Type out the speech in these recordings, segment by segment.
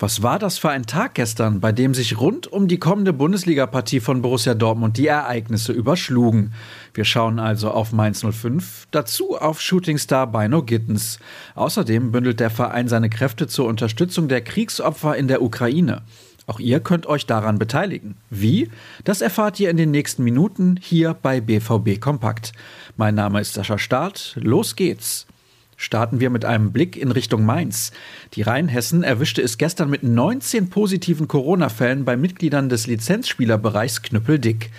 Was war das für ein Tag gestern, bei dem sich rund um die kommende Bundesliga-Partie von Borussia Dortmund die Ereignisse überschlugen? Wir schauen also auf Mainz 05, dazu auf Shootingstar Bino Gittens. Außerdem bündelt der Verein seine Kräfte zur Unterstützung der Kriegsopfer in der Ukraine. Auch ihr könnt euch daran beteiligen. Wie? Das erfahrt ihr in den nächsten Minuten hier bei BVB Kompakt. Mein Name ist Sascha Staat. Los geht's. Starten wir mit einem Blick in Richtung Mainz. Die Rheinhessen erwischte es gestern mit 19 positiven Corona-Fällen bei Mitgliedern des Lizenzspielerbereichs Knüppeldick.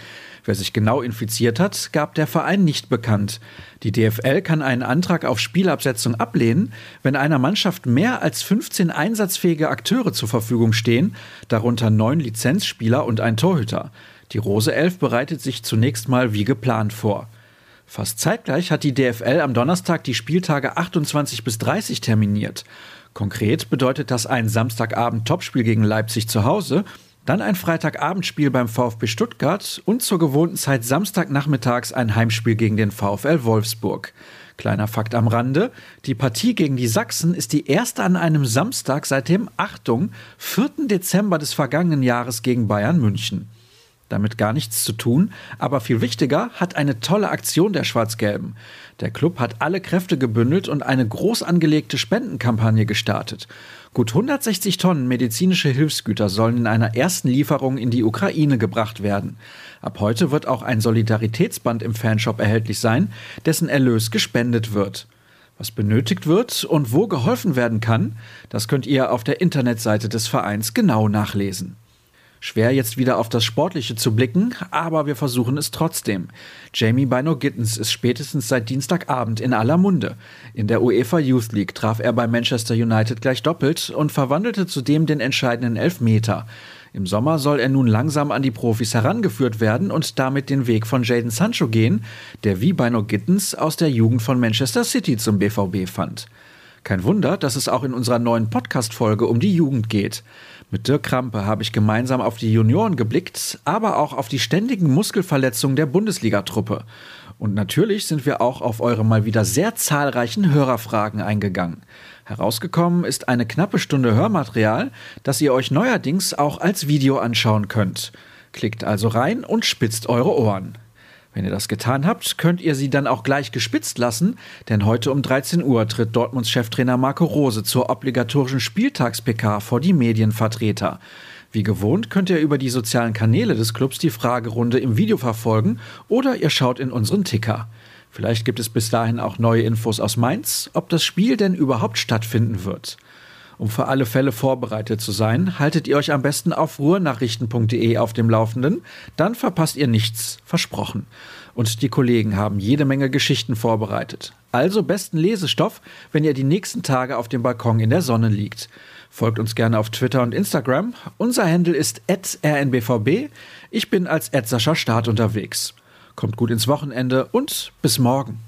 Wer sich genau infiziert hat, gab der Verein nicht bekannt. Die DFL kann einen Antrag auf Spielabsetzung ablehnen, wenn einer Mannschaft mehr als 15 einsatzfähige Akteure zur Verfügung stehen, darunter neun Lizenzspieler und ein Torhüter. Die Rose Elf bereitet sich zunächst mal wie geplant vor. Fast zeitgleich hat die DFL am Donnerstag die Spieltage 28 bis 30 terminiert. Konkret bedeutet das ein Samstagabend Topspiel gegen Leipzig zu Hause, dann ein Freitagabendspiel beim VfB Stuttgart und zur gewohnten Zeit Samstagnachmittags ein Heimspiel gegen den VfL Wolfsburg. Kleiner Fakt am Rande, die Partie gegen die Sachsen ist die erste an einem Samstag seit dem, Achtung, 4. Dezember des vergangenen Jahres gegen Bayern München damit gar nichts zu tun, aber viel wichtiger hat eine tolle Aktion der Schwarz-Gelben. Der Club hat alle Kräfte gebündelt und eine groß angelegte Spendenkampagne gestartet. Gut 160 Tonnen medizinische Hilfsgüter sollen in einer ersten Lieferung in die Ukraine gebracht werden. Ab heute wird auch ein Solidaritätsband im Fanshop erhältlich sein, dessen Erlös gespendet wird. Was benötigt wird und wo geholfen werden kann, das könnt ihr auf der Internetseite des Vereins genau nachlesen. Schwer jetzt wieder auf das Sportliche zu blicken, aber wir versuchen es trotzdem. Jamie Bino Gittens ist spätestens seit Dienstagabend in aller Munde. In der UEFA Youth League traf er bei Manchester United gleich doppelt und verwandelte zudem den entscheidenden Elfmeter. Im Sommer soll er nun langsam an die Profis herangeführt werden und damit den Weg von Jaden Sancho gehen, der wie Bino Gittens aus der Jugend von Manchester City zum BVB fand. Kein Wunder, dass es auch in unserer neuen Podcast-Folge um die Jugend geht. Mit Dirk Krampe habe ich gemeinsam auf die Junioren geblickt, aber auch auf die ständigen Muskelverletzungen der Bundesligatruppe. Und natürlich sind wir auch auf eure mal wieder sehr zahlreichen Hörerfragen eingegangen. Herausgekommen ist eine knappe Stunde Hörmaterial, das ihr euch neuerdings auch als Video anschauen könnt. Klickt also rein und spitzt eure Ohren. Wenn ihr das getan habt, könnt ihr sie dann auch gleich gespitzt lassen, denn heute um 13 Uhr tritt Dortmunds Cheftrainer Marco Rose zur obligatorischen Spieltags-PK vor die Medienvertreter. Wie gewohnt könnt ihr über die sozialen Kanäle des Clubs die Fragerunde im Video verfolgen oder ihr schaut in unseren Ticker. Vielleicht gibt es bis dahin auch neue Infos aus Mainz, ob das Spiel denn überhaupt stattfinden wird. Um für alle Fälle vorbereitet zu sein, haltet ihr euch am besten auf ruhrnachrichten.de auf dem Laufenden, dann verpasst ihr nichts, versprochen. Und die Kollegen haben jede Menge Geschichten vorbereitet. Also besten Lesestoff, wenn ihr die nächsten Tage auf dem Balkon in der Sonne liegt. Folgt uns gerne auf Twitter und Instagram. Unser Handle ist rnbvb. Ich bin als Sascha Start unterwegs. Kommt gut ins Wochenende und bis morgen.